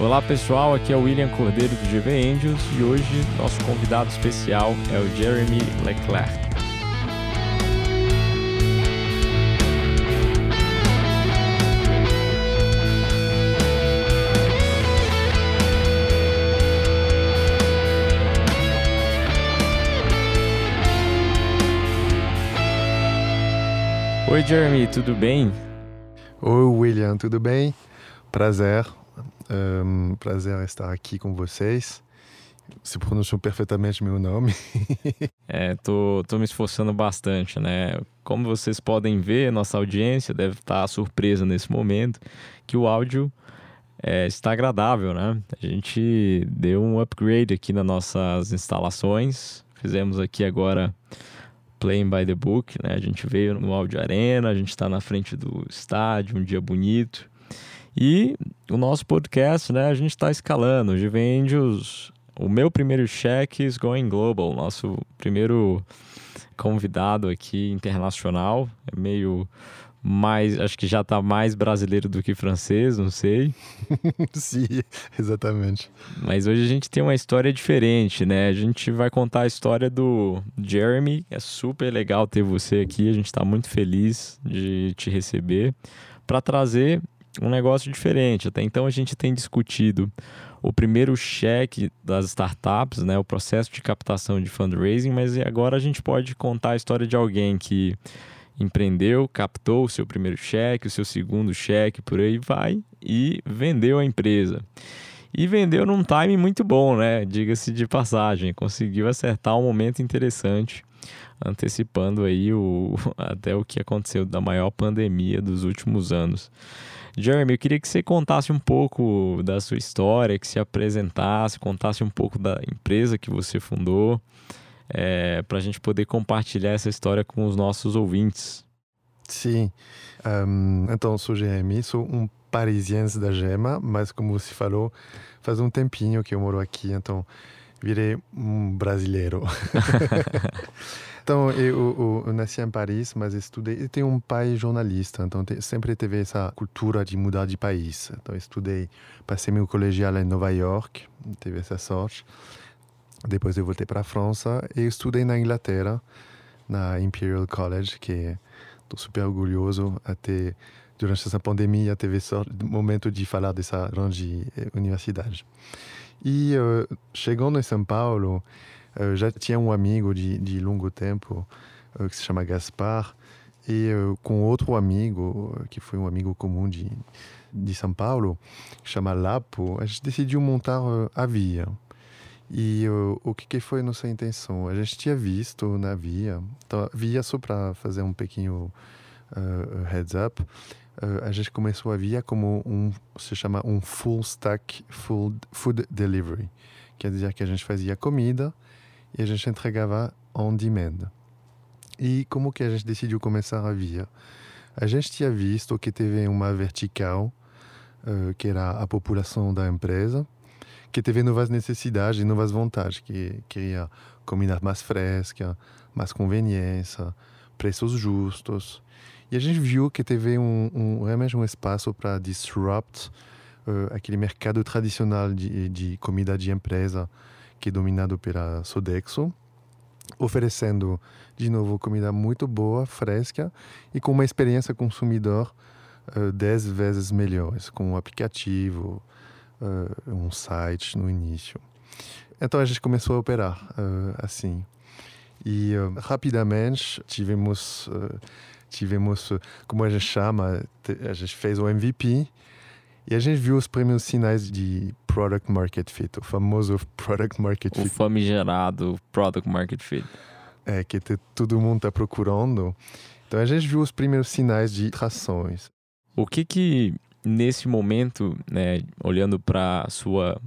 Olá pessoal, aqui é o William Cordeiro do GV Angels e hoje nosso convidado especial é o Jeremy Leclerc. Oi Jeremy, tudo bem? Oi William, tudo bem? Prazer. Um, prazer estar aqui com vocês. Você pronunciou perfeitamente meu nome. é, tô, tô me esforçando bastante, né? Como vocês podem ver, nossa audiência deve estar surpresa nesse momento que o áudio é, está agradável, né? A gente deu um upgrade aqui nas nossas instalações. Fizemos aqui agora Playing by the Book, né? A gente veio no Audio Arena, a gente está na frente do estádio, um dia bonito. E o nosso podcast, né? A gente está escalando. O Givendios, o meu primeiro cheque is going global, nosso primeiro convidado aqui internacional. É meio mais, acho que já está mais brasileiro do que francês, não sei. Sim, exatamente. Mas hoje a gente tem uma história diferente, né? A gente vai contar a história do Jeremy. É super legal ter você aqui. A gente está muito feliz de te receber para trazer um negócio diferente. Até então a gente tem discutido o primeiro cheque das startups, né, o processo de captação de fundraising, mas agora a gente pode contar a história de alguém que empreendeu, captou o seu primeiro cheque, o seu segundo cheque, por aí vai, e vendeu a empresa. E vendeu num time muito bom, né? Diga-se de passagem, conseguiu acertar um momento interessante, antecipando aí o, até o que aconteceu da maior pandemia dos últimos anos. Jeremy, eu queria que você contasse um pouco da sua história, que se apresentasse, contasse um pouco da empresa que você fundou é, para a gente poder compartilhar essa história com os nossos ouvintes. Sim, um, então sou GM, sou um parisiense da Gema, mas como você falou, faz um tempinho que eu moro aqui, então virei um brasileiro. então, eu, eu, eu, nasci em Paris, mas estudei. Eu tenho um pai jornalista, então te, sempre teve essa cultura de mudar de país. Então, estudei, passei meu colegial em Nova York, teve essa sorte. Depois eu voltei para a França e estudei na Inglaterra, na Imperial College, que estou super orgulhoso até durante essa pandemia teve o momento de falar dessa grande eh, universidade. E uh, chegando em São Paulo, uh, já tinha um amigo de, de longo tempo uh, que se chama Gaspar e com outro amigo que foi um amigo comum de de São Paulo, que chama Lapo, a gente decidiu montar a Via. E o, que, que, foi nossa intenção? A gente tinha visto na Via, então, Via só para fazer um pequeno heads up, a gente começou a Via como um, se chama um full stack food, food delivery. Quer dizer que a gente fazia comida e a gente entregava on demand. E como que a gente decidiu começar a Via? A gente tinha visto que teve uma vertical, uh, que era a população da empresa, que teve novas necessidades, novas vontades, que queria comida mais fresca, mais conveniência, preços justos. E a gente viu que teve um, um realmente um espaço para disrupt uh, aquele mercado tradicional de, de comida de empresa que é dominado pela Sodexo, oferecendo de novo comida muito boa, fresca e com uma experiência consumidor uh, dez vezes melhores, com um aplicativo, uh, um site no início. Então a gente começou a operar uh, assim. E rapidamente tivemos, tivemos, como a gente chama, a gente fez o MVP e a gente viu os primeiros sinais de product market fit, o famoso product market fit. O famigerado product market fit. É, que todo mundo está procurando. Então a gente viu os primeiros sinais de trações. O que que nesse momento, né, olhando para a sua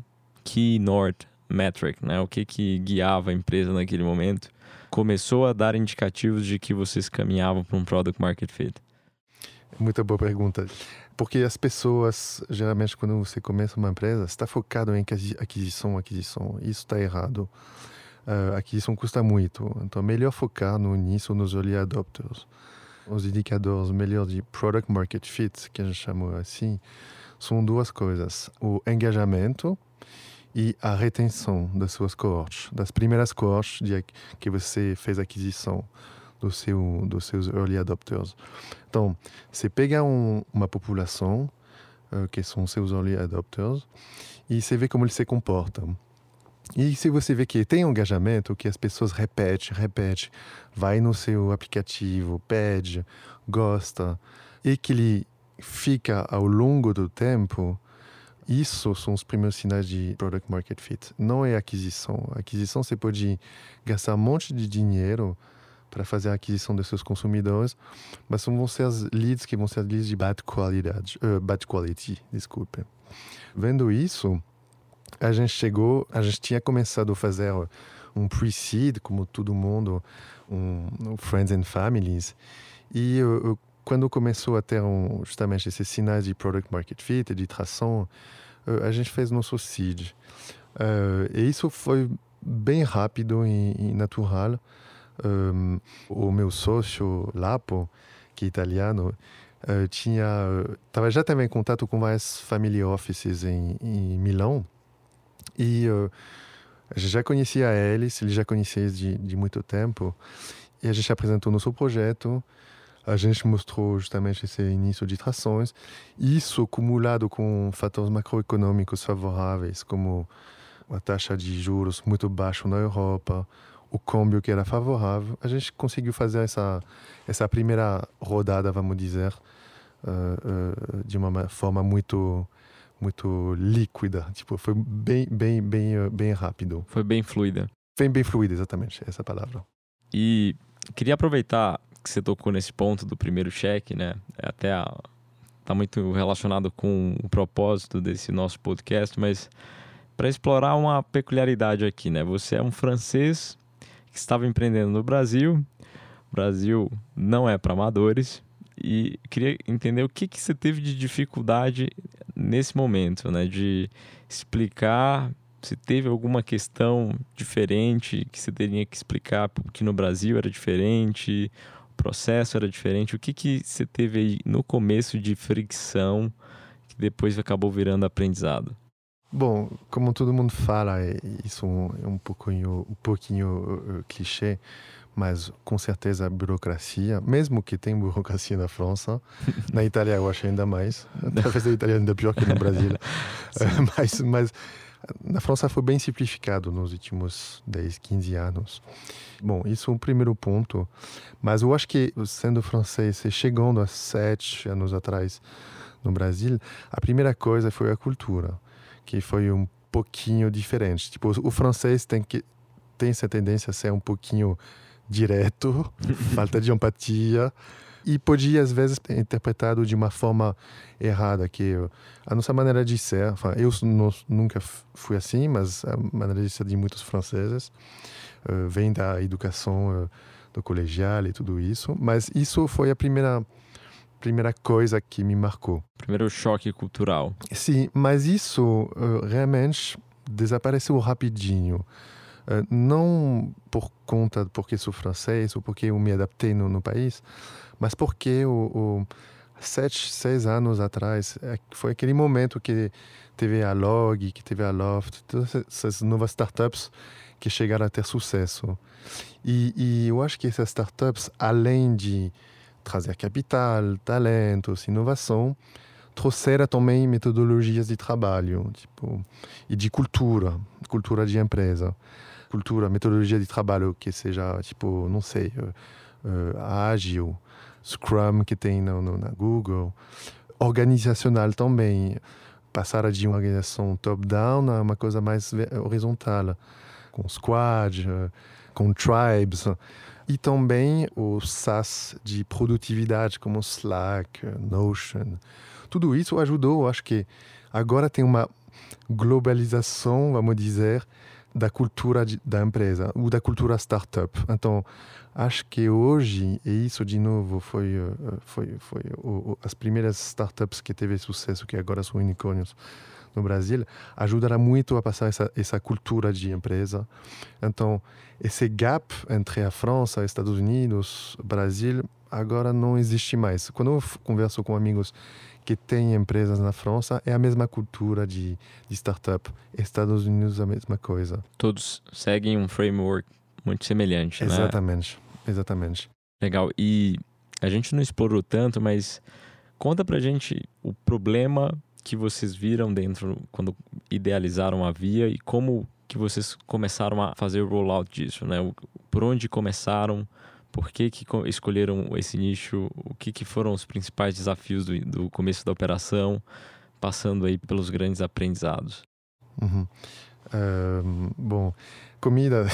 key north metric, né, o que que guiava a empresa naquele momento, começou a dar indicativos de que vocês caminhavam para um product market fit? Muita boa pergunta. Porque as pessoas, geralmente, quando você começa uma empresa, está focado em aquisição, aquisição. Isso está errado. Uh, aquisição custa muito. Então, melhor focar no início, nos early adopters os indicadores melhores de product market fit, que a gente chama assim, são duas coisas: o engajamento e a retenção das suas cohortes, das primeiras cohortes de, que você fez aquisição do seu, dos seus early adopters. Então, você pega um, uma população, uh, que são seus early adopters, e você vê como eles se comportam. E se você vê que tem engajamento, que as pessoas repetem, repetem, vai no seu aplicativo, pede, gosta, e que ele fica ao longo do tempo, isso são os primeiros sinais de product market fit. Não é aquisição. Aquisição você pode gastar um monte de dinheiro para fazer a aquisição dos seus consumidores, mas vão ser as leads que vão ser leads de bad qualidade, uh, bad quality, desculpe. Vendo isso, a gente chegou, a gente tinha começado a fazer um pre-seed, como todo mundo, um, um Friends and Families, e uh, quando começou a ter um, justamente esses sinais de product market fit, de tração, uh, a gente fez nosso seed. Uh, e isso foi bem rápido e, e natural. Um, o meu sócio, Lapo, que é italiano, tinha, tava, já estava em contato com várias family offices em, em Milão e já conhecia eles, ele já conhecia de, de muito tempo e a gente apresentou nosso projeto a gente mostrou justamente esse início de trações. Isso acumulado com fatores macroeconômicos favoráveis, como a taxa de juros muito baixa na Europa, o câmbio que era favorável, a gente conseguiu fazer essa essa primeira rodada, vamos dizer, uh, uh, de uma forma muito muito líquida, tipo foi bem bem bem uh, bem rápido. Foi bem fluida. Bem bem fluida, exatamente essa palavra. E queria aproveitar que você tocou nesse ponto do primeiro cheque, né? É até a, tá muito relacionado com o propósito desse nosso podcast, mas para explorar uma peculiaridade aqui, né? Você é um francês que estava empreendendo no Brasil. O Brasil não é para amadores e queria entender o que, que você teve de dificuldade nesse momento, né? De explicar se teve alguma questão diferente que você teria que explicar que no Brasil era diferente, processo era diferente. O que, que você teve aí no começo de fricção que depois acabou virando aprendizado? Bom, como todo mundo fala, isso é um pouquinho, um pouquinho uh, clichê, mas com certeza a burocracia, mesmo que tem burocracia na França, na Itália eu acho ainda mais, talvez na Itália ainda pior que no Brasil, mas, mas na França foi bem simplificado nos últimos 10, 15 anos. Bom, isso é um primeiro ponto, mas eu acho que sendo francês, chegando a sete anos atrás no Brasil, a primeira coisa foi a cultura que foi um pouquinho diferente. Tipo, o francês tem que tem essa tendência a ser um pouquinho direto, falta de empatia e podia às vezes ser interpretado de uma forma errada que a nossa maneira de ser, eu nunca fui assim, mas a maneira de ser de muitos franceses uh, vem da educação uh, do colegial e tudo isso, mas isso foi a primeira primeira coisa que me marcou. Primeiro choque cultural. Sim, mas isso uh, realmente desapareceu rapidinho. Uh, não por conta porque sou francês ou porque eu me adaptei no, no país, mas porque o, o, sete, seis anos atrás é, foi aquele momento que teve a Log, que teve a Loft, todas essas novas startups que chegaram a ter sucesso. E, e eu acho que essas startups, além de trazer capital, talentos, inovação, trouxeram também metodologias de trabalho tipo, e de cultura, cultura de empresa. Cultura, metodologia de trabalho que seja, tipo, não sei, uh, ágil, Scrum que tem no, no, na Google. Organizacional também. Passar de uma organização top-down a uma coisa mais horizontal, com squad, uh, com tribes e também o SaaS de produtividade como Slack, Notion. Tudo isso ajudou, acho que agora tem uma globalização, vamos dizer, da cultura da empresa, ou da cultura startup. Então, acho que hoje, e isso de novo foi, eh, foi, foi, foi as primeiras startups que teve sucesso, que agora são unicórnios, no Brasil, ajudará muito a passar essa, essa cultura de empresa. Então, esse gap entre a França, Estados Unidos, Brasil, agora não existe mais. Quando eu converso com amigos que tem empresas na França é a mesma cultura de, de startup. Estados Unidos a mesma coisa. Todos seguem um framework muito semelhante, exatamente, né? Exatamente, exatamente. Legal. E a gente não explorou tanto, mas conta pra gente o problema que vocês viram dentro quando idealizaram a Via e como que vocês começaram a fazer o rollout disso, né? Por onde começaram? Por que, que escolheram esse nicho? O que, que foram os principais desafios do, do começo da operação, passando aí pelos grandes aprendizados? Uhum. Uh, bom, comida,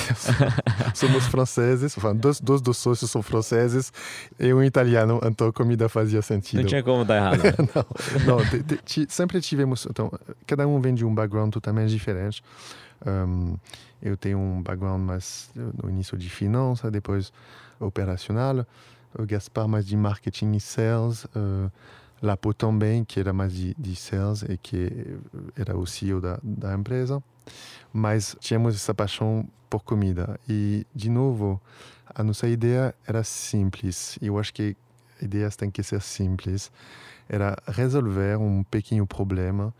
somos franceses, dois, dois dos sócios são franceses e um italiano, então comida fazia sentido. Não tinha como dar errado. não, não de, de, sempre tivemos, então, cada um vem de um background totalmente diferente. Um, eu tenho um background mais no início de finança, depois operacional. O Gaspar mais de marketing e sales. Uh, Lapo também, que era mais de, de sales e que era o CEO da, da empresa. Mas tínhamos essa paixão por comida. E, de novo, a nossa ideia era simples. Eu acho que ideias têm que ser simples. Era resolver um pequeno problema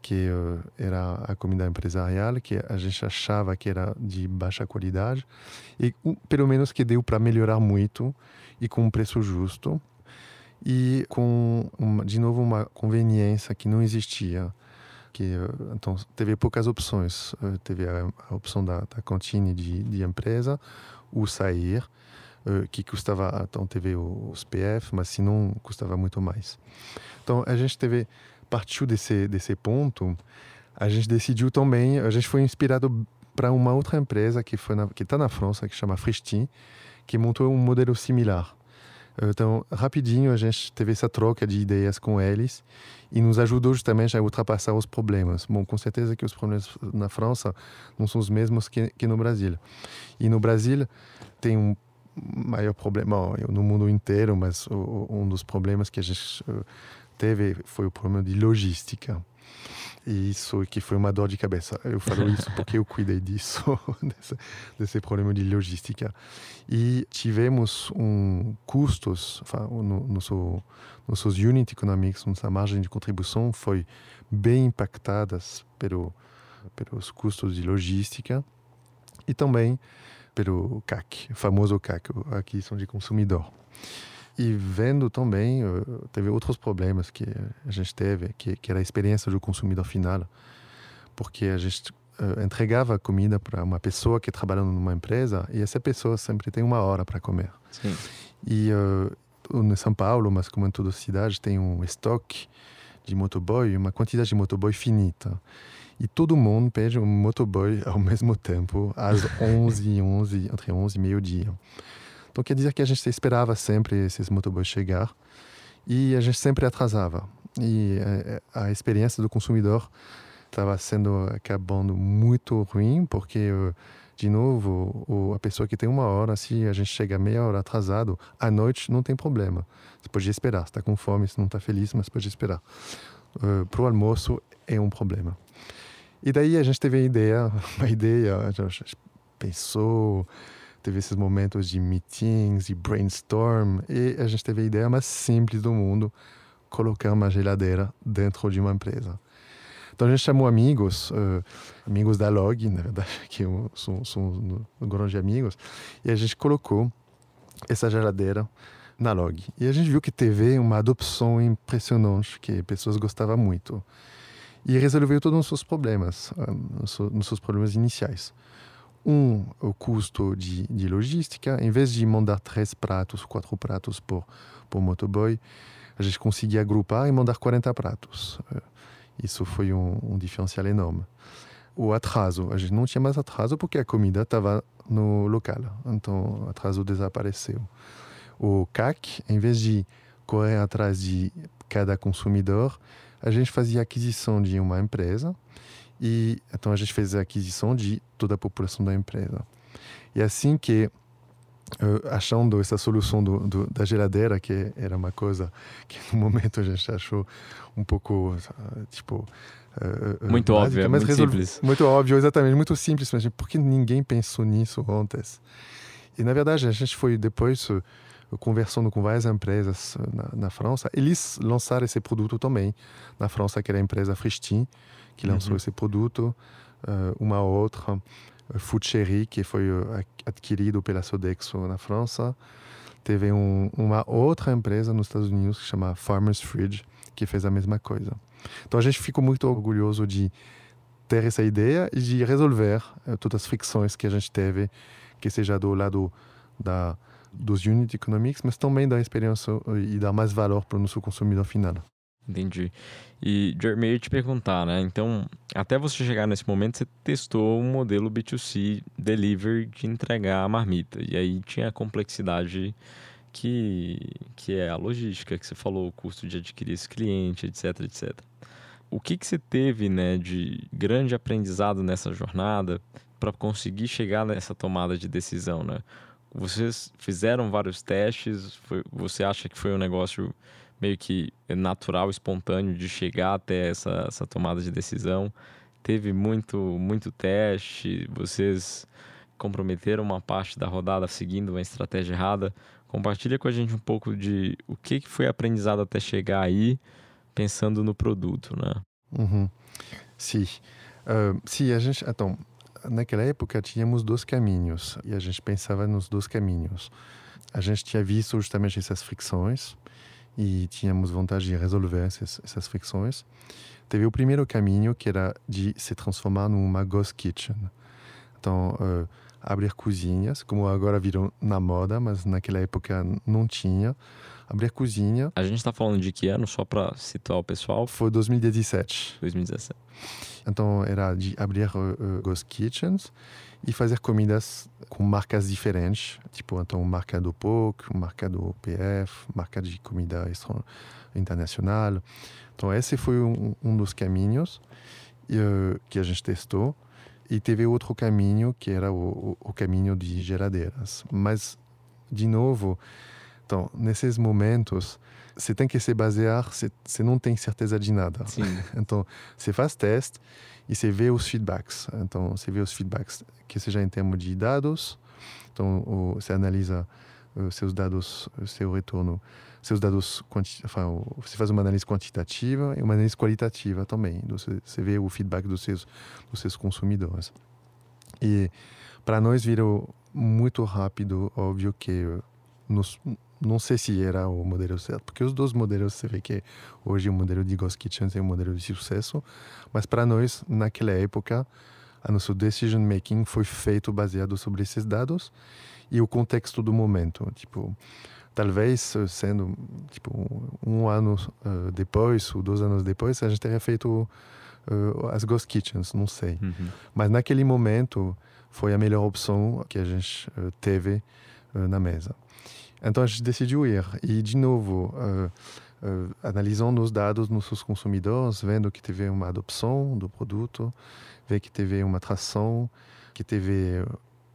que uh, era a comida empresarial, que a gente achava que era de baixa qualidade, e uh, pelo menos que deu para melhorar muito e com um preço justo e com uma, de novo uma conveniência que não existia que uh, então teve poucas opções. Uh, teve a, a, opção da, da cantina de, de empresa o sair que custava então teve os PF mas se não custava muito mais. Então a gente teve partiu desse, desse ponto, a gente decidiu também, a gente foi inspirado para uma outra empresa que foi que está na França, que chama Fristi, que montou um modelo similar. Então, rapidinho, a gente teve essa troca de ideias com eles e nos ajudou justamente a ultrapassar os problemas. Bom, com certeza que os problemas na França não são os mesmos que, que no Brasil. E no Brasil tem um maior problema, no mundo inteiro, mas um dos problemas que a gente teve foi o problema de logística. E isso que foi uma dor de cabeça. Eu falo isso porque eu cuidei disso, desse, desse, problema de logística. E tivemos um custos, no, nosso, nossos unit economics, nossa margem de contribuição foi bem impactadas pelo, pelos custos de logística e também pelo CAC, famoso CAC, aquisição de consumidor. E vendo também, teve outros problemas que a gente teve, que, que era a experiência do consumidor final, porque a gente uh, entregava comida para uma pessoa que trabalha numa empresa e essa pessoa sempre tem uma hora para comer. Sim. E uh, em São Paulo, mas como em toda a cidade, tem um estoque de motoboy, uma quantidade de motoboy finita. E todo mundo pede um motoboy ao mesmo tempo, às 11 11, entre 11 e meio-dia. Então quer dizer que a gente esperava sempre esses motoboys chegar e a gente sempre atrasava. E eh, a, experiência do consumidor estava sendo acabando muito ruim, porque, de novo, a pessoa que tem uma hora, se a gente chega meia hora atrasado, à noite não tem problema. Você pode esperar. Está com fome, se não está feliz, mas pode esperar. Uh, Para o almoço é um problema. E daí a gente teve a ideia, uma ideia, a gente pensou, teve esses momentos de meetings e brainstorm e a gente teve a ideia mais simples do mundo colocar uma geladeira dentro de uma empresa. Então a gente chamou amigos uh, amigos da Log na verdade que são, são grandes amigos e a gente colocou essa geladeira na Log. E a gente viu que teve uma adopção impressionante que pessoas gostavam muito. E resolveu todos os seus problemas uh, os seus problemas iniciais um, o custo de, de logística. Em vez de mandar três pratos, quatro pratos por, por motoboy, a gente conseguia agrupar e mandar 40 pratos. Eh, isso foi um, um diferencial enorme. O atraso, a gente não tinha mais atraso porque a comida estava no local, então o atraso desapareceu. O CAC, em vez de correr atrás de cada consumidor, a gente fazia aquisição de uma empresa e então a gente fez a aquisição de toda a população da empresa. E assim que Uh, achando essa solução do, do, da geladeira, que era uma coisa que no momento a gente achou um pouco, tipo... Uh, muito básica, óbvio, muito resolve, simples. Muito óbvio, exatamente, muito simples. Mas por que ninguém pensou nisso antes? E, na verdade, a gente foi depois conversando com várias empresas na, na, França, eles lançaram esse produto também. Na França, que era a empresa Fristin, que lançou uhum. esse produto. Uma outra, uh, Food Cherry, que foi uh, adquirido pela Sodexo na França. Teve um, uma outra empresa nos Estados Unidos que chama Farmer's Fridge, que fez a mesma coisa. Então a gente ficou muito orgulhoso de ter essa ideia e de resolver todas as fricções que a gente teve, que seja do lado da dos unit economics, mas também da experiência e dar mais valor para o nosso consumidor final. Entendi. E, Jeremy, eu ia te perguntar, né? Então, até você chegar nesse momento, você testou um modelo B2C delivery de entregar a marmita. E aí tinha a complexidade que, que é a logística, que você falou, o custo de adquirir esse cliente, etc, etc. O que, que você teve né, de grande aprendizado nessa jornada para conseguir chegar nessa tomada de decisão, né? Vocês fizeram vários testes, foi, você acha que foi um negócio meio que natural, espontâneo de chegar até essa, essa tomada de decisão? Teve muito, muito teste, vocês comprometeram uma parte da rodada seguindo uma estratégia errada. Compartilha com a gente um pouco de o que foi aprendizado até chegar aí, pensando no produto, né? Uhum. Sim. Uh, sim, a gente... Então, naquela época tínhamos dois caminhos e a gente pensava nos dois caminhos. A gente tinha visto justamente essas fricções e tínhamos vontade de resolver essas, essas fricções. Teve o primeiro caminho que era de se transformar numa ghost kitchen. Então, uh, abrir cozinhas, como agora viram na moda, mas naquela época não tinha. Abrir cozinha. A gente está falando de que ano, só para situar o pessoal? Foi 2017. 2017. Então era de abrir uh, ghost kitchens e fazer comidas com marcas diferentes, tipo então marca do POC, marca do PF, marca de comida internacional. Então esse foi um, um dos caminhos uh, que a gente testou. E teve outro caminho que era o, o, caminho de geladeiras. Mas, de novo, então, nesses momentos, você tem que se basear, você, você não tem certeza de nada. Sim. Então, você faz teste e você vê os feedbacks. Então, você vê os feedbacks, que seja em termos de dados, então, o, você analisa os seus dados, o seu retorno, seus dados, você faz uma análise quantitativa e uma análise qualitativa também. Você vê o feedback dos seus, dos seus consumidores. E para nós virou muito rápido, óbvio que nos, não sei se era o modelo certo, porque os dois modelos você vê que hoje o modelo de Ghost Kitchen é um modelo de sucesso, mas para nós, naquela época, a nosso decision making foi feito baseado sobre esses dados e o contexto do momento. Tipo, talvez sendo tipo um ano uh, depois ou dois anos depois, a gente teria feito uh, as Ghost Kitchens, não sei. Uhum. Mas naquele momento foi a melhor opção que a gente uh, teve na mesa. Então a gente decidiu ir. E, de novo, analisando os dados dos nossos consumidores, vendo que teve uma adopção do produto, vendo que teve uma atração, que teve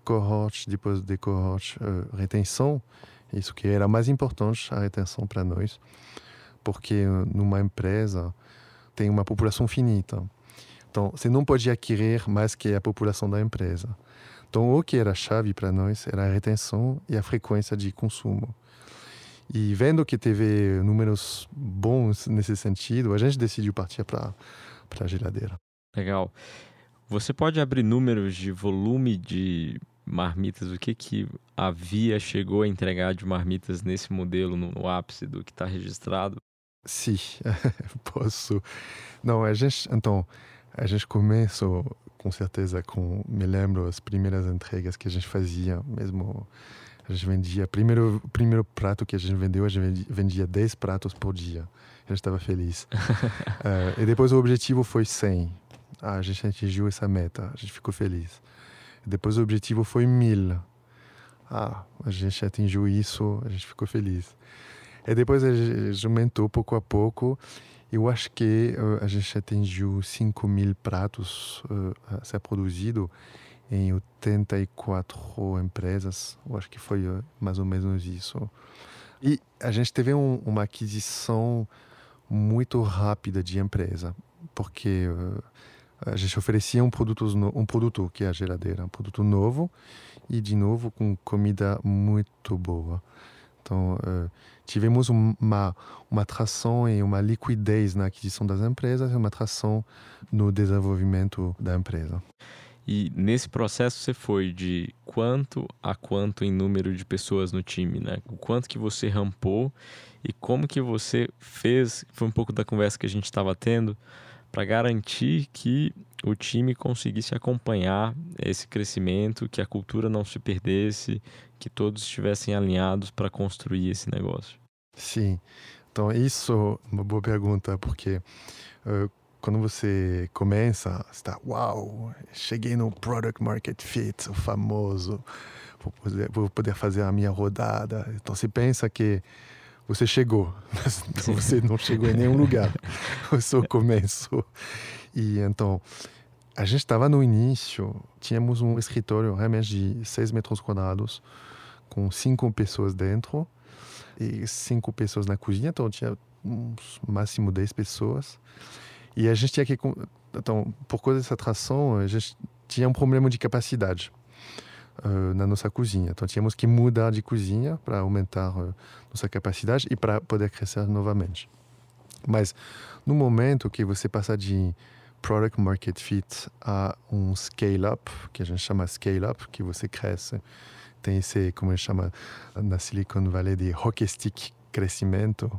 cohorte, depois de cohorte, uh, retenção. Isso que era mais importante, a retenção para nós, porque numa empresa tem uma população finita. Então, você não pode adquirir mais que a população da empresa. Então, o que era chave para nós era a retenção e a frequência de consumo. E vendo que teve números bons nesse sentido, a gente decidiu partir para a geladeira. Legal. Você pode abrir números de volume de marmitas, o que que a Via chegou a entregar de marmitas nesse modelo no, no ápice do que está registrado? Sim, posso. Não, a gente, então, a gente começou com certeza com, me lembro as primeiras entregas que a gente fazia, mesmo a gente vendia, primeiro primeiro prato que a gente vendeu, a gente vendia, vendia 10 pratos por dia. A gente estava feliz. uh, e depois o objetivo foi 100. Ah, a gente atingiu essa meta, a gente ficou feliz. Depois o objetivo foi mil. Ah, a gente atingiu isso, a gente ficou feliz. E depois a gente aumentou pouco a pouco. Eu acho que uh, a gente atingiu 5 mil pratos uh, a ser produzido em 84 empresas. Eu acho que foi uh, mais ou menos isso. E a gente teve um, uma aquisição muito rápida de empresa, porque uh, a gente oferecia um produto, um produto que é a geladeira, um produto novo e de novo com comida muito boa. Então, uh, tivemos uma, uma atração e uma liquidez na aquisição das empresas e uma atração no desenvolvimento da empresa. E nesse processo você foi de quanto a quanto em número de pessoas no time, né? O quanto que você rampou e como que você fez, foi um pouco da conversa que a gente estava tendo, para garantir que o time conseguisse acompanhar esse crescimento, que a cultura não se perdesse, que todos estivessem alinhados para construir esse negócio. Sim. Então, isso é uma boa pergunta, porque uh, quando você começa, está, uau, cheguei no product market fit, o famoso, vou poder, vou poder fazer a minha rodada. Então você pensa que você chegou, mas você não chegou em nenhum lugar. O seu começo. E então, a gente estava no início, tínhamos um escritório realmente de 6 metros quadrados, com cinco pessoas dentro e cinco pessoas na cozinha, então tinha uns máximo 10 pessoas. E a gente tinha que. Então, por causa dessa atração, a gente tinha um problema de capacidade uh, na nossa cozinha. Então, tínhamos que mudar de cozinha para aumentar uh, nossa capacidade e para poder crescer novamente. Mas, no momento que você passa de product market fit a um scale-up, que a gente chama scale-up, que você cresce, tem esse, como gente chama na Silicon Valley, de hockey stick crescimento,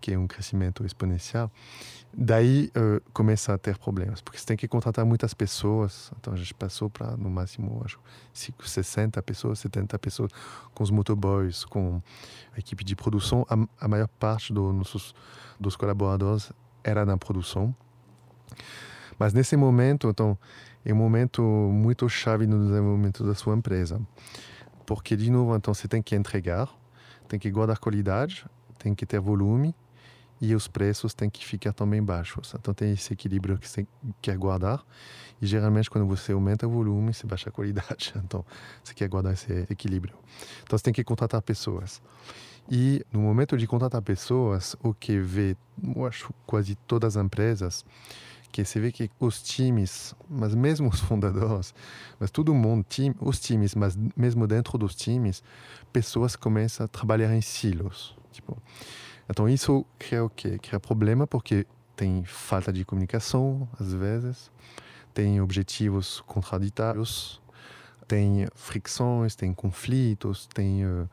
que é um crescimento exponencial. Daí uh, começa a ter problemas, porque você tem que contratar muitas pessoas. Então a gente passou para, no máximo, acho, 60 pessoas, 70 pessoas, com os motoboys, com a equipe de produção. A, a maior parte do, nossos, dos colaboradores era na produção. Mas nesse momento, então, é um momento muito chave no desenvolvimento da sua empresa. Porque, de novo, então, você tem que entregar, tem que guardar qualidade, tem que ter volume e os preços têm que ficar também baixos. Então tem esse equilíbrio que você quer guardar e geralmente quando você aumenta o volume, você baixa a qualidade. Então você quer guardar esse equilíbrio. Então você tem que contratar pessoas. E no momento de contratar pessoas, o que vê, eu acho, quase todas as empresas, que você vê que os times, mas mesmo os fundadores, mas todo mundo, time, os times, mas mesmo dentro dos times, pessoas começam a trabalhar em silos. Tipo, então isso cria o quê? Cria problema porque tem falta de comunicação às vezes, tem objetivos contraditórios, tem fricções, tem conflitos, tem uh,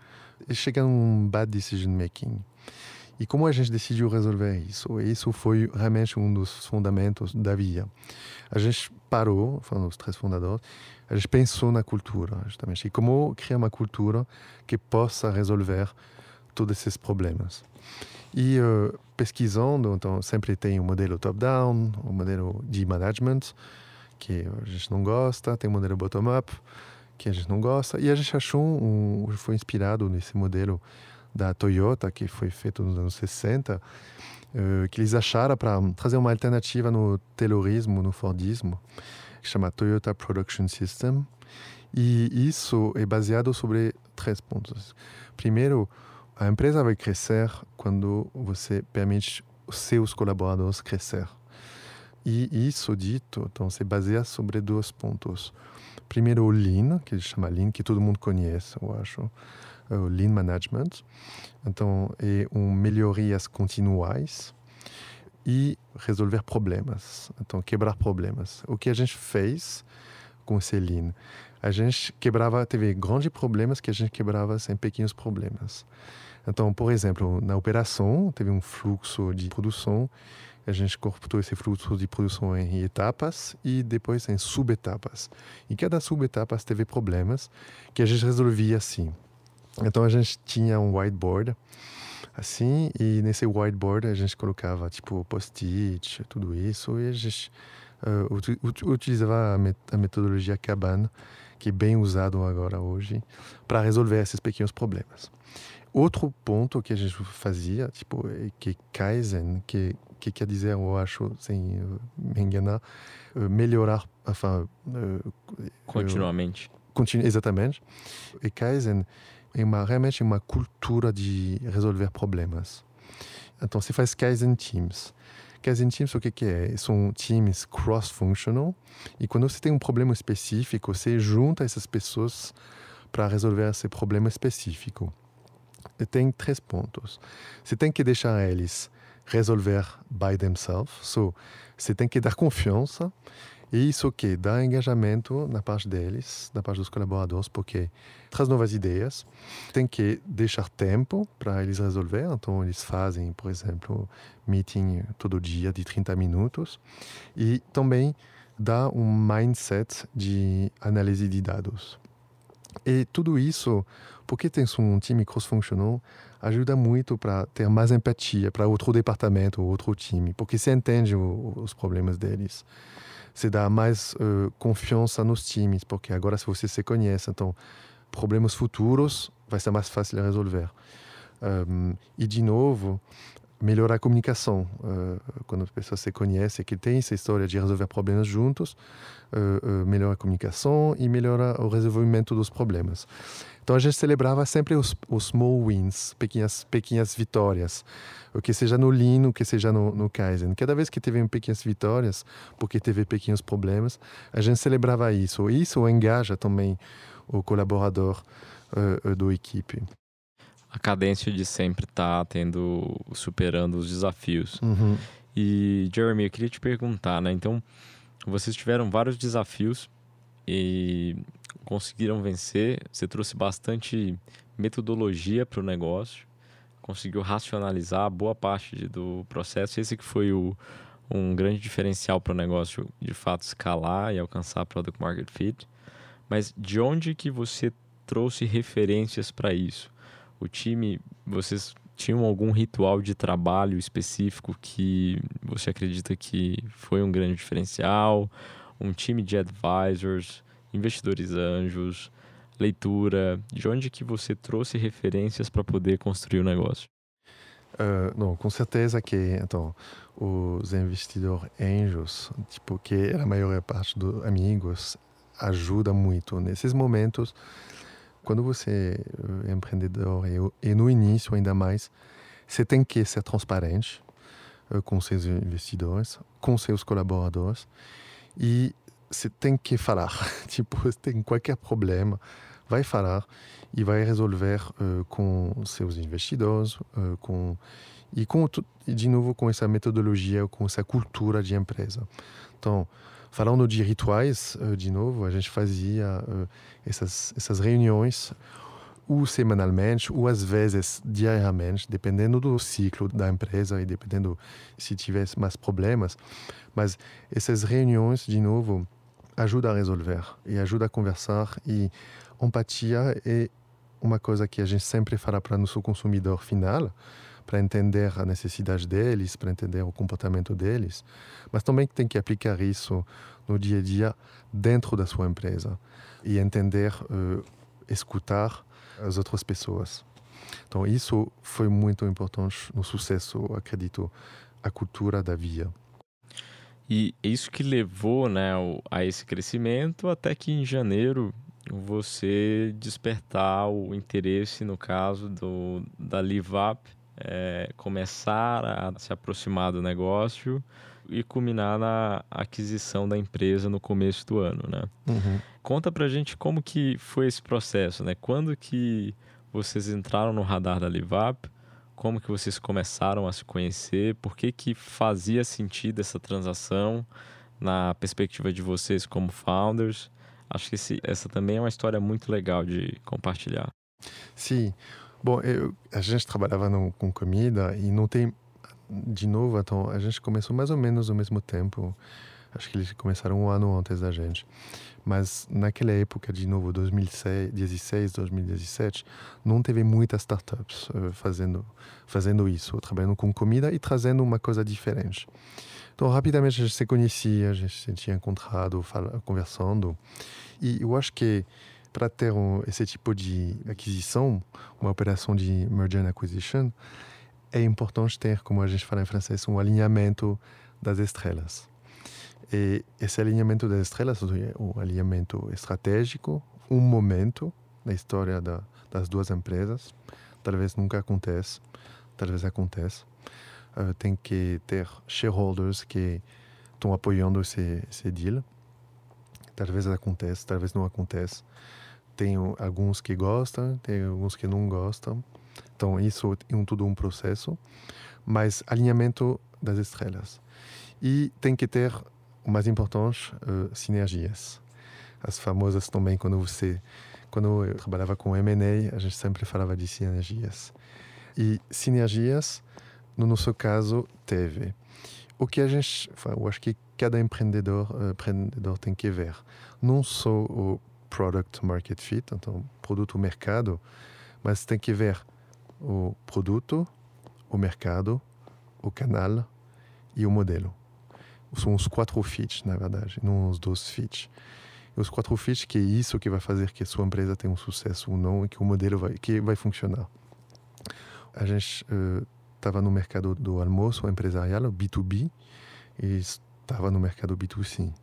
chega a um bad decision making. E como a gente decidiu resolver isso? Isso foi realmente um dos fundamentos da Via. A gente parou, foram os três fundadores, a gente pensou na cultura, justamente. E como criar uma cultura que possa resolver todos esses problemas. E uh, pesquisando, então sempre tem o modelo top-down, o modelo de management, que a gente não gosta, tem o modelo bottom-up, que a gente não gosta, e a gente achou, um, foi inspirado nesse modelo da Toyota, que foi feito nos anos 60, uh, que eles acharam para trazer uma alternativa no terrorismo, no Fordismo, que chama Toyota Production System. E isso é baseado sobre três pontos. Primeiro, a empresa vai crescer quando você permite os seus colaboradores crescer. E isso dito, então, se baseia sobre dois pontos. Primeiro, o Lean, que ele chama Lean, que todo mundo conhece, eu acho. É o Lean Management. Então, é um melhorias continuais e resolver problemas. Então, quebrar problemas. O que a gente fez com Lean? A gente quebrava, teve grandes problemas que a gente quebrava sem pequenos problemas. Então, por exemplo, na operação, teve um fluxo de produção, a gente cortou esse fluxo de produção em etapas e depois em subetapas. E cada subetapa teve problemas que a gente resolvia assim. Então, a gente tinha um whiteboard assim, e nesse whiteboard a gente colocava tipo post-it, tudo isso, e a gente uh, utilizava a, metodologia Kanban, que é bem usado agora hoje, para resolver esses pequenos problemas. Outro ponto que a gente fazia, tipo, é que Kaizen, que, que quer dizer, eu acho, sem me enganar, eh, melhorar, enfin... Eh, Continuamente. Continu exatamente. E Kaizen é uma, realmente uma cultura de resolver problemas. Então, você faz Kaizen Teams. Kaizen Teams, o que, que é? São times cross-functional. E quando você tem um problema específico, você junta essas pessoas para resolver esse problema específico. tem três pontos. Você tem que deixar eles resolver by themselves. So, você tem que dar confiança e isso que dá engajamento na parte deles, da parte dos colaboradores, porque traz novas ideias. Tem que deixar tempo para eles resolver. Então, eles fazem, por exemplo, meeting todo dia de 30 minutos. E também dá um mindset de análise de dados. E tudo isso, porque tem um time cross-funcional, ajuda muito para ter mais empatia para outro departamento ou outro time, porque você entende os problemas deles. Você dá mais uh, confiança nos times, porque agora você se conhece, então problemas futuros vai ser mais fácil de resolver. Um, e de novo, melhorar a comunicação. Uh, quando as pessoas se conhecem, que tem essa história de resolver problemas juntos, uh, uh, melhora a comunicação e melhora o resolvimento dos problemas. Então a gente celebrava sempre os, os small wins, pequenas, pequenas vitórias, o que seja no Lean, o que seja no, no Kaizen. Cada vez que teve pequenas vitórias, porque teve pequenos problemas, a gente celebrava isso. Isso engaja também o colaborador do equipe a cadência de sempre estar tá tendo, superando os desafios. Uhum. E, Jeremy, eu queria te perguntar, né? Então, vocês tiveram vários desafios e conseguiram vencer. Você trouxe bastante metodologia para o negócio, conseguiu racionalizar boa parte do processo. Esse que foi o, um grande diferencial para o negócio, de fato, escalar e alcançar Product Market Fit. Mas de onde que você trouxe referências para isso? O time, vocês tinham algum ritual de trabalho específico que você acredita que foi um grande diferencial? Um time de advisors, investidores anjos, leitura? De onde que você trouxe referências para poder construir o negócio? Uh, não, com certeza que então os investidores anjos, tipo que a maior parte dos amigos, ajuda muito nesses momentos quando você é empreendedor e, no início ainda mais, você tem que ser transparente uh, com seus investidores, com seus colaboradores e você tem que falar. tipo, tem qualquer problema, vai falar e vai resolver uh, com seus investidores, uh, com e com de novo com essa metodologia, com essa cultura de empresa. Então, Falando de rituais, eh, de novo, a gente fazia eh, essas, essas reuniões ou semanalmente, ou às vezes diariamente, dependendo do ciclo da empresa e dependendo se tivesse mais problemas. Mas essas reuniões, de novo, ajudam a resolver e ajudam a conversar. E empatia é uma coisa que a gente sempre fala para nosso consumidor final para entender a necessidade deles, para entender o comportamento deles, mas também tem que aplicar isso no dia a dia dentro da sua empresa e entender, uh, escutar as outras pessoas. Então isso foi muito importante no sucesso, acredito, a cultura da via. E é isso que levou né, a esse crescimento até que em janeiro você despertar o interesse, no caso do, da LiveUp, é, começar a se aproximar do negócio e culminar na aquisição da empresa no começo do ano, né? Uhum. Conta pra gente como que foi esse processo, né? Quando que vocês entraram no radar da Livap? Como que vocês começaram a se conhecer? Por que que fazia sentido essa transação na perspectiva de vocês como founders? Acho que esse, essa também é uma história muito legal de compartilhar. Sim. Bom, eu, a gente trabalhava no, com comida e não tem. De novo, então, a gente começou mais ou menos ao mesmo tempo. Acho que eles começaram um ano antes da gente. Mas naquela época, de novo, 2016, 2017, não teve muitas startups uh, fazendo, fazendo isso, trabalhando com comida e trazendo uma coisa diferente. Então, rapidamente a gente se conhecia, a gente se tinha encontrado, fala, conversando. E eu acho que para ter um, esse tipo de aquisição, uma operação de merger and acquisition, é importante ter, como a gente fala em francês, um alinhamento das estrelas. E esse alinhamento das estrelas, o alinhamento estratégico, um momento na história da, das duas empresas, talvez nunca acontece, talvez aconteça. Uh, tem que ter shareholders que estão apoiando esse, esse deal. Talvez aconteça, talvez não aconteça. Tem alguns que gostam, tem alguns que não gostam. Então, isso é um, tudo um processo, mas alinhamento das estrelas. E tem que ter, o mais importante, uh, sinergias. As famosas também, quando você. Quando eu trabalhava com M&A, a gente sempre falava de sinergias. E sinergias, no nosso caso, teve. O que a gente. Eu acho que cada empreendedor, uh, empreendedor tem que ver. Não só o product market fit, então produto mercado, mas tem que ver o produto, o mercado, o canal e o modelo. São os quatro fits, na verdade, não os dois fits. Os quatro fits que é isso que vai fazer que a sua empresa tenha um sucesso ou não e que o modelo vai, que vai funcionar. A gente estava uh, no mercado do almoço empresarial, B2B, e estava no mercado B2C.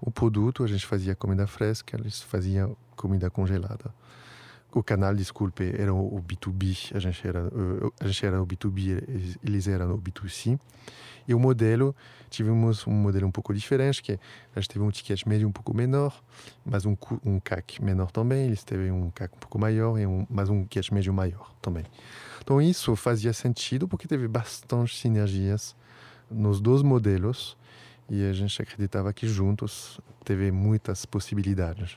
O produto, a gente fazia comida fresca, eles faziam comida congelada o canal, desculpe, era o B2B, a gente era, eh, a gente era o B2B, eles eram o B2C. E o modelo, tivemos um modelo um pouco diferente, que a gente teve um ticket médio um pouco menor, mas um, um CAC menor também, eles teve um CAC um pouco maior, e um, mas um ticket médio maior também. Então isso fazia sentido porque teve bastante sinergias nos dois modelos e a gente acreditava que juntos teve muitas possibilidades.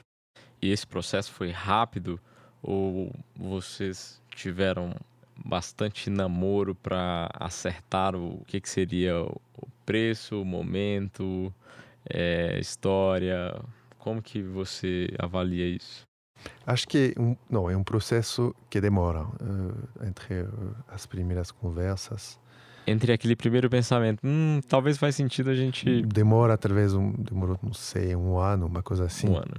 E esse processo foi rápido? Ou vocês tiveram bastante namoro para acertar o que, que seria o preço, o momento, é, história? Como que você avalia isso? Acho que um, não é um processo que demora uh, entre uh, as primeiras conversas. Entre aquele primeiro pensamento, hum, talvez faz sentido a gente. Demora talvez um, demorou não sei um ano, uma coisa assim. Um ano.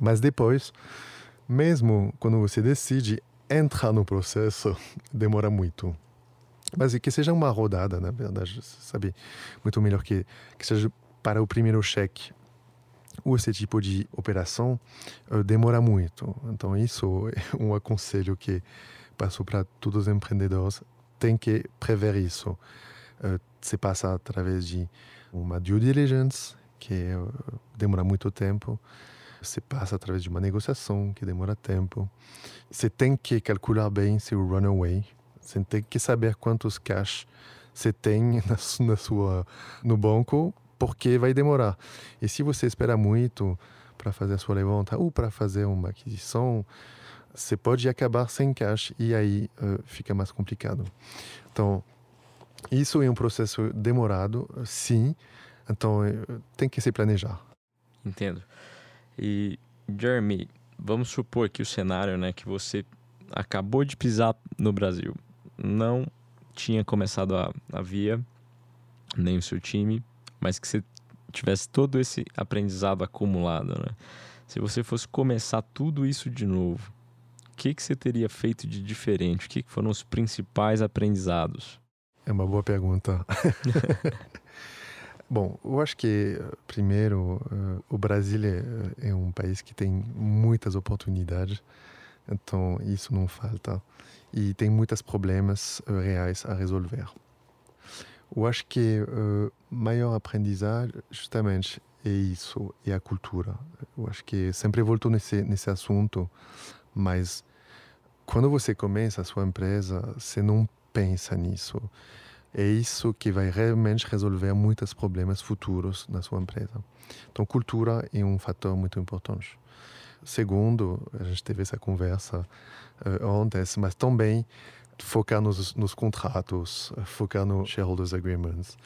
Mas depois mesmo quando você decide entrar no processo, demora muito. Mas que seja uma rodada, na verdade, sabe? Muito melhor que, que seja para o primeiro cheque ou esse tipo de operação uh, demora muito. Então, isso é um aconselho que passo para todos os empreendedores. Tem que prever isso. Uh, se passa através de uma due diligence, que uh, demora muito tempo você passa através de uma negociação que demora tempo. Você tem que calcular bem seu runaway. Você tem que saber quantos cash você tem na, na sua no banco, porque vai demorar. E se você espera muito para fazer a sua levanta ou para fazer uma aquisição, você pode acabar sem cash e aí uh, fica mais complicado. Então, isso é um processo demorado, sim. Então, uh, tem que se planejar. Entendo. E Jeremy, vamos supor que o cenário, né, que você acabou de pisar no Brasil, não tinha começado a, a via, nem o seu time, mas que você tivesse todo esse aprendizado acumulado, né? Se você fosse começar tudo isso de novo, que, que você teria feito de diferente? O que, que foram os principais aprendizados? É uma boa pergunta. Bom, eu acho que, primeiro, uh, o Brasil é, é, um país que tem muitas oportunidades, então isso não falta. E tem muitos problemas uh, reais a resolver. Eu acho que o uh, maior aprendizagem, justamente, é isso, é a cultura. Eu acho que sempre volto nesse, nesse assunto, mas quando você começa a sua empresa, você não pensa nisso é isso que vai realmente resolver muitos problemas futuros na sua empresa. Então, cultura é um fator muito importante. Segundo, a gente teve essa conversa uh, antes, mas também focar nos, nos contratos, focar no shareholders agreements,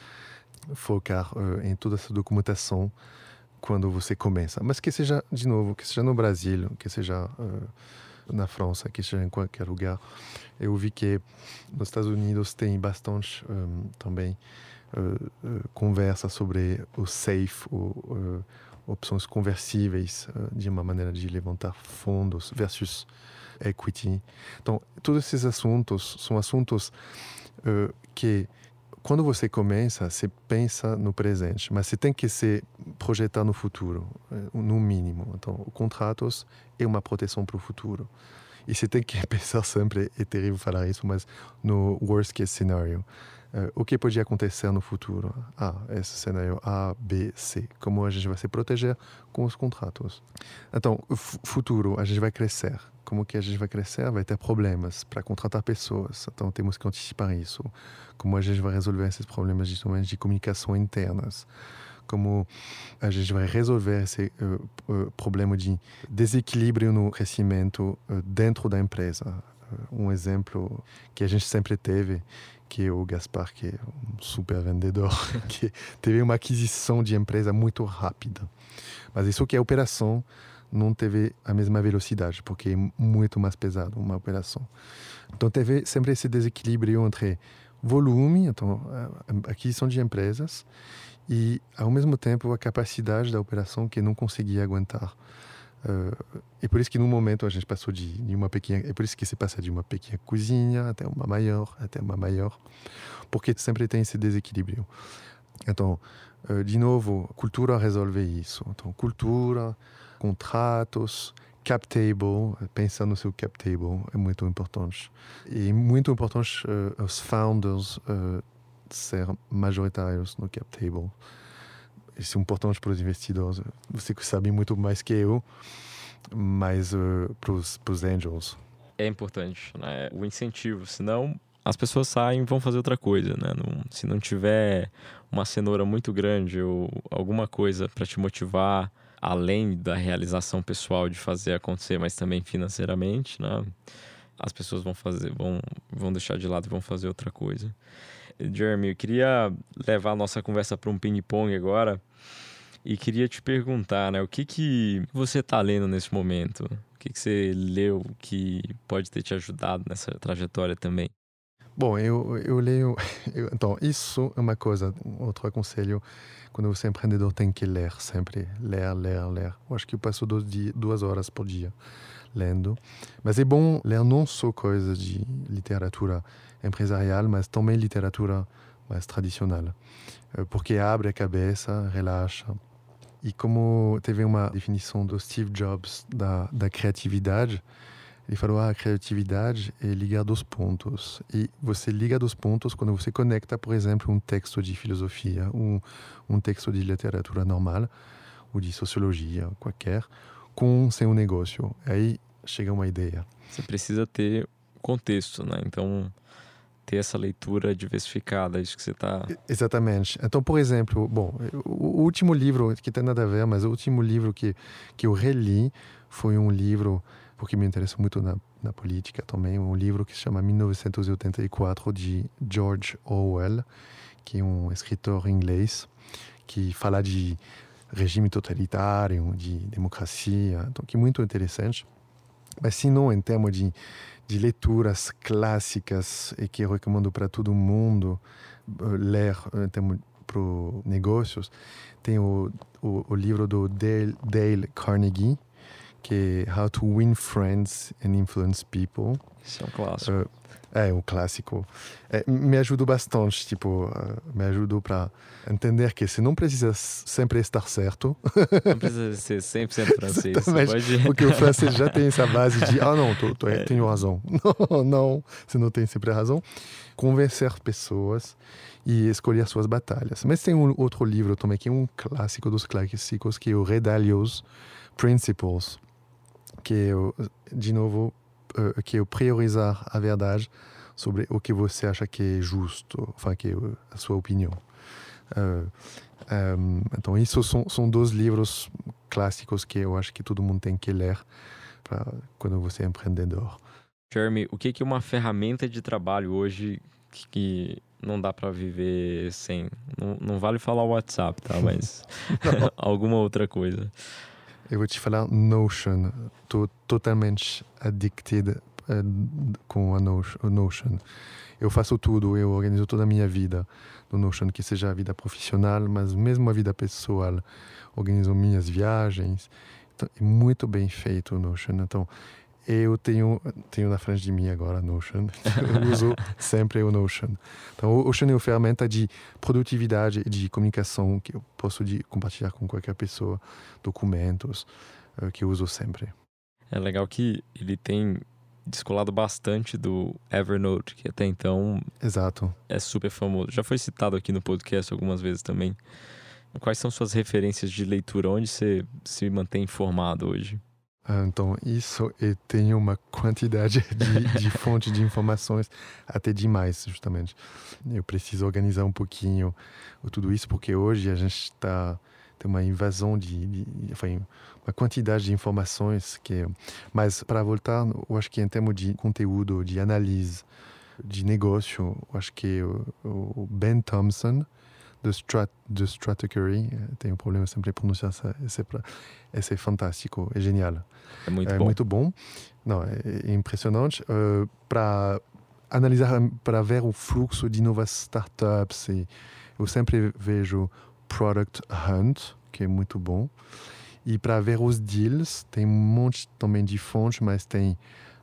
focar uh, em toda essa documentação quando você começa. Mas que seja, de novo, que seja no Brasil, que seja uh, na França, que seja em qualquer lugar. Eu vi que nos Estados Unidos tem bastante um, também uh, uh, conversa sobre o safe, o, uh, opções conversíveis de uma maneira de levantar fundos versus equity. Então, todos esses assuntos são assuntos que quando você começa, você pensa no presente, mas você tem que se projetar no futuro, eh, no mínimo. Então, contratos é uma proteção para o futuro. E você tem que pensar sempre, é terrível falar isso, mas no worst case scenario. Uh, o que pode acontecer no futuro? Ah, esse cenário A, B, C. Como a gente vai se proteger com os contratos? Então, futuro, a gente vai crescer. Como que a gente vai crescer, vai ter problemas para contratar pessoas. Então temos que antecipar isso. Como a gente vai resolver esses problemas justamente de comunicação internas. Como a gente vai resolver esse uh, problema de desequilíbrio no crescimento uh, dentro da empresa. um exemplo que a gente sempre teve, que é o Gaspar, que é um super vendedor, que teve uma aquisição de empresa muito rápida. Mas isso que é operação não teve a mesma velocidade, porque é muito mais pesado uma operação. Então teve sempre esse desequilíbrio entre volume, então aquisição de empresas, e ao mesmo tempo a capacidade da operação que não conseguia aguentar. Uh, e por isso que no momento a gente passou de, de, uma pequena, é por isso que se passa de uma pequena cozinha até uma maior, até uma maior, porque sempre tem esse desequilíbrio. Então, uh, de novo, cultura resolve isso. Então, cultura, contratos, cap table, pensar no seu cap table é muito importante. E muito importante uh, os founders uh, ser majoritários no cap table. Isso é importante para os investidores. Você sabe muito mais que eu, mas uh, para os angels. É importante, né? O incentivo, senão as pessoas saem e vão fazer outra coisa, né? Não, se não tiver uma cenoura muito grande ou alguma coisa para te motivar além da realização pessoal de fazer acontecer, mas também financeiramente, né? As pessoas vão fazer, vão, vão deixar de lado e vão fazer outra coisa. Jeremy, eu queria levar a nossa conversa para um ping-pong agora e queria te perguntar, né? O que que você está lendo nesse momento? O que que você leu que pode ter te ajudado nessa trajetória também? Bom, eu, eu leio. Eu, então, isso é uma coisa, outro aconselho. Quando você é empreendedor, tem que ler sempre. Ler, ler, ler. Eu acho que eu passo dois duas horas por dia lendo. Mas é bom ler não só coisas de literatura empresarial, mas também literatura mais tradicional. Eh, porque abre a cabeça, relaxa. E como teve uma definição do Steve Jobs da, da criatividade, ele falou: ah, a criatividade é ligar dos pontos. E você liga dos pontos quando você conecta, por exemplo, um texto de filosofia, um, um texto de literatura normal, ou de sociologia, qualquer, com seu negócio. Aí chega uma ideia. Você precisa ter contexto, né? Então, ter essa leitura diversificada, isso que você está. Exatamente. Então, por exemplo, bom, o último livro, que tem nada a ver, mas o último livro que, que eu reli foi um livro porque me interessa muito na, na política também, um livro que se chama 1984 de George Orwell, que é um escritor inglês que fala de regime totalitário, de democracia, então que é muito interessante. Mas se não em termos de, de leituras clássicas e que eu recomendo para todo mundo uh, ler em termos para negócios, tem o, o, o livro do Dale, Dale Carnegie, que é How to Win Friends and Influence People. Isso é um clássico. Uh, é um clássico. É, me ajudou bastante, tipo, uh, me ajudou para entender que você não precisa sempre estar certo. Não precisa ser 100% francês. Pode... Porque o francês já tem essa base de, ah, não, tô, tô, é. tenho razão. Não, não, você não tem sempre razão. Convencer pessoas e escolher suas batalhas. Mas tem um outro livro também que é um clássico dos clássicos, que é o Redalios Principles que é, de novo, uh, que é priorizar a verdade sobre o que você acha que é justo, enfin, que é a sua opinião. Uh, um, então, isso são, são dois livros clássicos que eu acho que todo mundo tem que ler pra, quando você é empreendedor. Jeremy, o que é uma ferramenta de trabalho hoje que não dá para viver sem? Não, não vale falar o WhatsApp, tá? Mas alguma outra coisa. Eu vou te falar Notion. Estou totalmente addicted uh, com a Notion. Eu faço tudo, eu organizo toda a minha vida no Notion, que seja a vida profissional, mas mesmo a vida pessoal. Organizo minhas viagens. Então, é muito bem feito o Notion. Então, eu tenho, tenho na frente de mim agora Notion. Eu uso sempre o Notion. Então, o Notion é uma ferramenta de produtividade e de comunicação que eu posso de, compartilhar com qualquer pessoa, documentos uh, que eu uso sempre. É legal que ele tem descolado bastante do Evernote, que até então Exato. é super famoso. Já foi citado aqui no podcast algumas vezes também. Quais são suas referências de leitura? Onde você se mantém informado hoje? Então, isso e tem uma quantidade de, de fontes de informações até demais, justamente. Eu preciso organizar um pouquinho tudo isso, porque hoje a gente está tem uma invasão de, de, enfim, uma quantidade de informações que mas para voltar eu acho que em termos de conteúdo de análise de negócio eu acho que o, o Ben Thompson do Strat, do Stratechery tenho um problema sempre em pronunciar essa, esse, esse é fantástico é genial é muito é bom. muito bom. Não é, é impressionante uh, para analisar para ver o fluxo de novas startups e eu sempre vejo Product Hunt, que é muito bom. E para ver os deals, tem um monte também de fontes, mas tem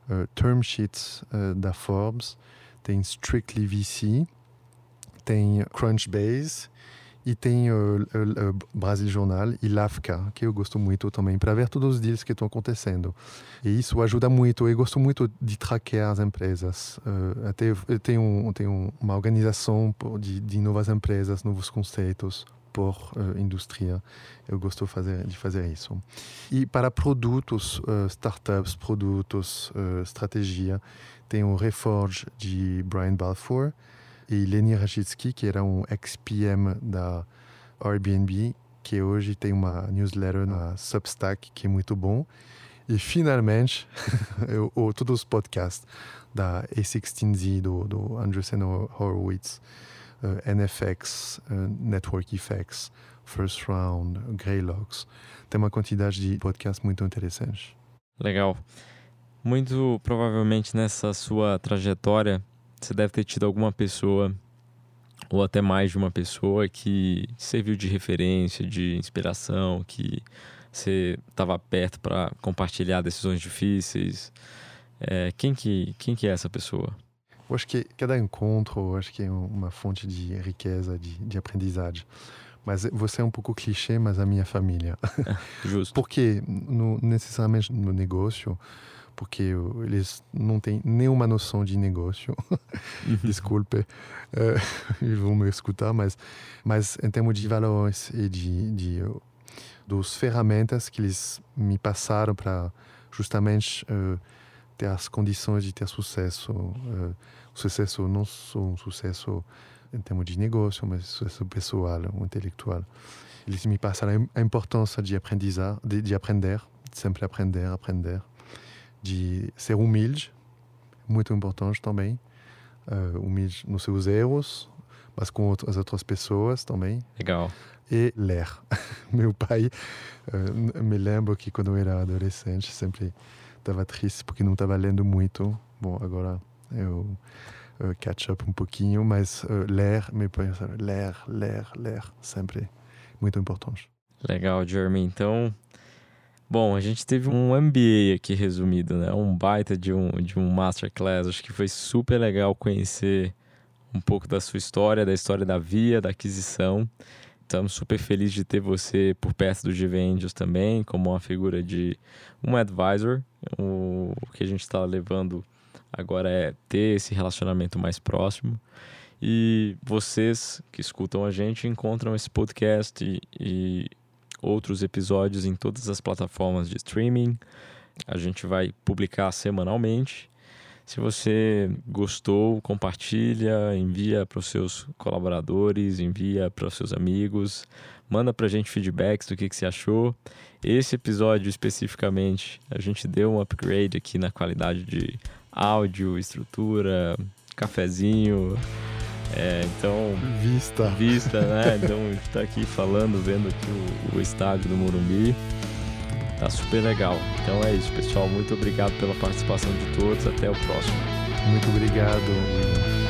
uh, term sheets uh, da Forbes, tem Strictly VC, tem Crunchbase e tem o, Brasil Jornal e Lafka, que eu gosto muito também, para ver todos os deals que estão acontecendo. E isso ajuda muito. Eu gosto muito de traquear as empresas. Uh, até tem, um, tem uma organização de, de novas empresas, novos conceitos por uh, indústria. Eu gosto fazer, de fazer isso. E para produtos, uh, startups, produtos, estratégia, tem o Reforge de Brian Balfour e Leni Rachitsky, que era um ex-PM da Airbnb, que hoje tem uma newsletter na Substack, que é muito bom. E finalmente, eu, ou todos os podcasts da A16Z, do, do Andreessen Horowitz, uh, NFX, uh, Network Effects, First Round, Greylocks. Tem uma quantidade de podcasts muito interessantes. Legal. Muito provavelmente nessa sua trajetória, você deve ter tido alguma pessoa, ou até mais de uma pessoa, que serviu de referência, de inspiração, que você estava perto para compartilhar decisões difíceis. É, quem, que, quem que é essa pessoa? Eu acho que cada encontro, acho que é uma fonte de riqueza, de, de aprendizagem. Mas você é um pouco clichê, mas a minha família. Justo. porque no, necessariamente no negócio, porque eles não têm nenhuma noção de negócio. Uhum. Desculpe, uh, eles vão me escutar, mas, mas em termos de valores e de, de dos ferramentas que eles me passaram para justamente uh, ter as condições de ter sucesso. Uh, sucesso não só um sucesso em termos de negócio, mas sucesso pessoal, intelectual. Eles me passaram a importância de aprendizar, de, de aprender, de sempre aprender, aprender, de ser humilde, muito importante também, uh, humilde nos seus erros, mas com as outras pessoas também. Legal. E ler. Meu pai, uh, me lembro que quando eu era adolescente, sempre estava triste porque não estava lendo muito. Bom, agora eu uh, catch up um pouquinho, mas uh, ler, me ler, ler, ler, sempre muito importante. Legal, Jeremy. Então, bom, a gente teve um MBA aqui resumido, né? Um baita de um, de um masterclass. Acho que foi super legal conhecer um pouco da sua história, da história da Via, da aquisição. Estamos super felizes de ter você por perto do GV Angels também, como uma figura de um advisor. O que a gente está levando agora é ter esse relacionamento mais próximo. E vocês que escutam a gente encontram esse podcast e, e outros episódios em todas as plataformas de streaming. A gente vai publicar semanalmente. Se você gostou, compartilha, envia para os seus colaboradores, envia para os seus amigos, manda para a gente feedbacks do que, que você achou. Esse episódio especificamente, a gente deu um upgrade aqui na qualidade de áudio, estrutura, cafezinho. É, então. Vista. Vista, né? Então, está aqui falando, vendo aqui o, o estádio do Morumbi. Tá super legal. Então é isso, pessoal. Muito obrigado pela participação de todos. Até o próximo. Muito obrigado, William.